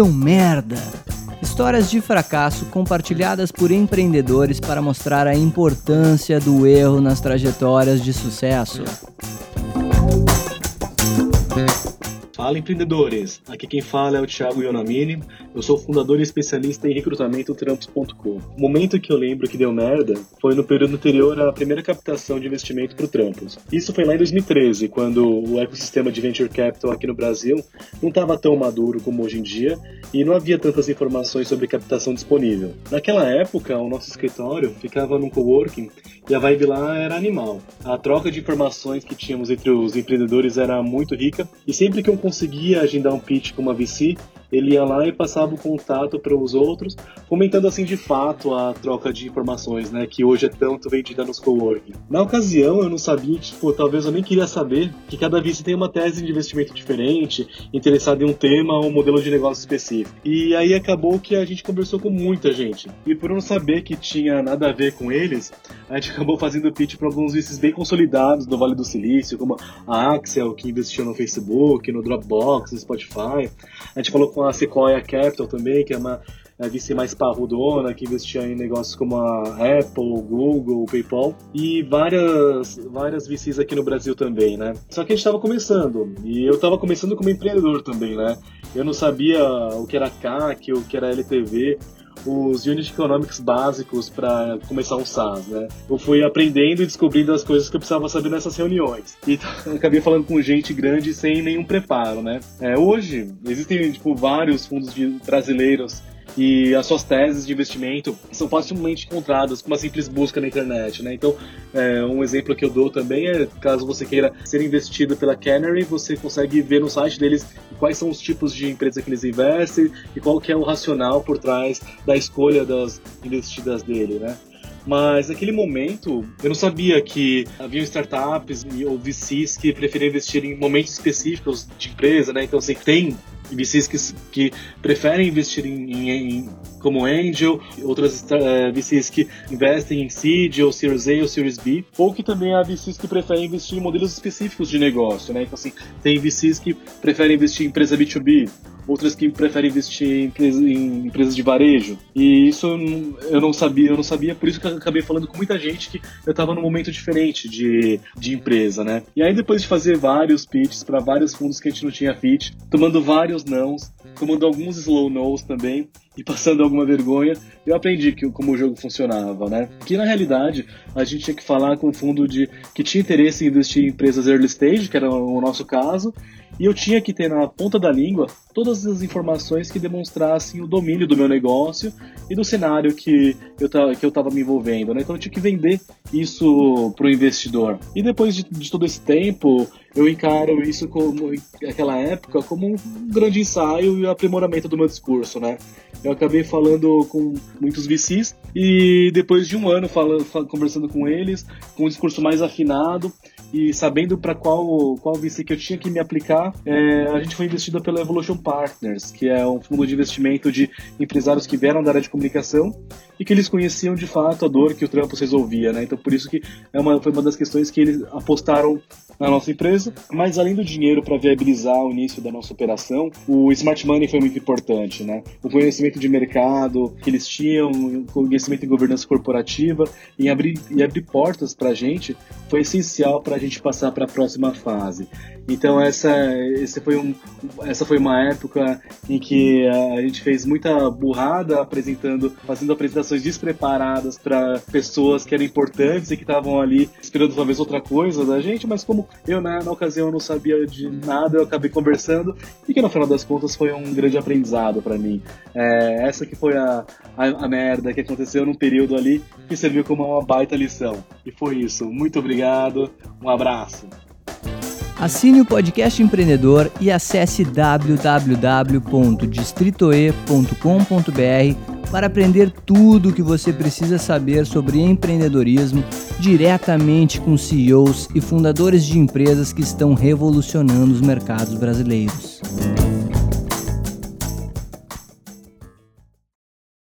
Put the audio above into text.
deu merda. Histórias de fracasso compartilhadas por empreendedores para mostrar a importância do erro nas trajetórias de sucesso. Fala empreendedores, aqui quem fala é o Thiago Ionamini, eu sou fundador e especialista em recrutamento trampos.com. O momento que eu lembro que deu merda foi no período anterior à primeira captação de investimento para o Trampos. Isso foi lá em 2013, quando o ecossistema de venture capital aqui no Brasil não estava tão maduro como hoje em dia e não havia tantas informações sobre captação disponível. Naquela época, o nosso escritório ficava num coworking e a vibe lá era animal. A troca de informações que tínhamos entre os empreendedores era muito rica e sempre que eu conseguia agendar um pitch com uma VC, ele ia lá e passava o contato para os outros, comentando assim de fato a troca de informações, né, que hoje é tanto vendida nos coworking. Na ocasião eu não sabia, tipo, talvez eu nem queria saber que cada VC tem uma tese de investimento diferente, interessada em um tema ou um modelo de negócio específico. E aí acabou que a gente conversou com muita gente. E por não saber que tinha nada a ver com eles, a gente acabou fazendo pitch para alguns VCs bem consolidados do Vale do Silício, como a Axel, que investiu no Facebook, no Dropbox, no Spotify. A gente falou com a Sequoia Capital também, que é uma a VC mais parrudona, que investia em negócios como a Apple, Google, PayPal e várias, várias VCs aqui no Brasil também, né? Só que a gente estava começando e eu estava começando como empreendedor também, né? Eu não sabia o que era CAC, o que era LTV, os unit economics básicos para começar um SaaS, né? Eu fui aprendendo e descobrindo as coisas que eu precisava saber nessas reuniões. E acabei falando com gente grande sem nenhum preparo, né? É, hoje, existem, tipo, vários fundos brasileiros e as suas teses de investimento são facilmente encontradas com uma simples busca na internet, né? Então, é, um exemplo que eu dou também é, caso você queira ser investido pela Canary, você consegue ver no site deles quais são os tipos de empresa que eles investem e qual que é o racional por trás da escolha das investidas dele, né? Mas naquele momento eu não sabia que havia startups ou VCs que preferiam investir em momentos específicos de empresa, né? Então, assim, tem VCs que, que preferem investir em, em, em como Angel, outras uh, VCs que investem em Seed ou Series A ou Series B, ou que também há VCs que preferem investir em modelos específicos de negócio, né? Então, assim, tem VCs que preferem investir em empresa B2B, outras que preferem investir em, em empresas de varejo. E isso eu não sabia, eu não sabia, por isso que eu acabei falando com muita gente que eu estava num momento diferente de, de empresa, né? E aí depois de fazer vários pitches para vários fundos que a gente não tinha fit, tomando vários nãos, tomando alguns slow nos também e passando alguma vergonha, eu aprendi que, como o jogo funcionava, né? Que na realidade a gente tinha que falar com um fundo de que tinha interesse em investir em empresas early stage, que era o nosso caso, e eu tinha que ter na ponta da língua todas as informações que demonstrassem o domínio do meu negócio e do cenário que eu que eu estava me envolvendo, né? Então eu tinha que vender isso para o investidor. E depois de, de todo esse tempo, eu encaro isso como aquela época como um grande ensaio e aprimoramento do meu discurso, né? Eu acabei falando com muitos VCs e depois de um ano falando, conversando com eles, com um discurso mais afinado e sabendo para qual qual VC que eu tinha que me aplicar, é, a gente foi investido pela Evolution Partners, que é um fundo de investimento de empresários que vieram da área de comunicação e que eles conheciam de fato a dor que o Trampos resolvia, né? Então por isso que é uma, foi uma das questões que eles apostaram na nossa empresa. Mas além do dinheiro para viabilizar o início da nossa operação, o smart money foi muito importante, né? O conhecimento de mercado que eles tinham, o conhecimento em governança corporativa, em abrir e abrir portas para a gente foi essencial para gente passar para a próxima fase. Então essa, esse foi um, essa foi uma época em que a gente fez muita burrada apresentando, fazendo apresentações despreparadas para pessoas que eram importantes e que estavam ali esperando talvez outra coisa da gente, mas como eu na, na ocasião não sabia de nada, eu acabei conversando e que no final das contas foi um grande aprendizado para mim. É, essa que foi a, a, a merda que aconteceu num período ali que serviu como uma baita lição. E foi isso. Muito obrigado, um abraço. Assine o podcast empreendedor e acesse www.distritoe.com.br para aprender tudo o que você precisa saber sobre empreendedorismo diretamente com CEOs e fundadores de empresas que estão revolucionando os mercados brasileiros.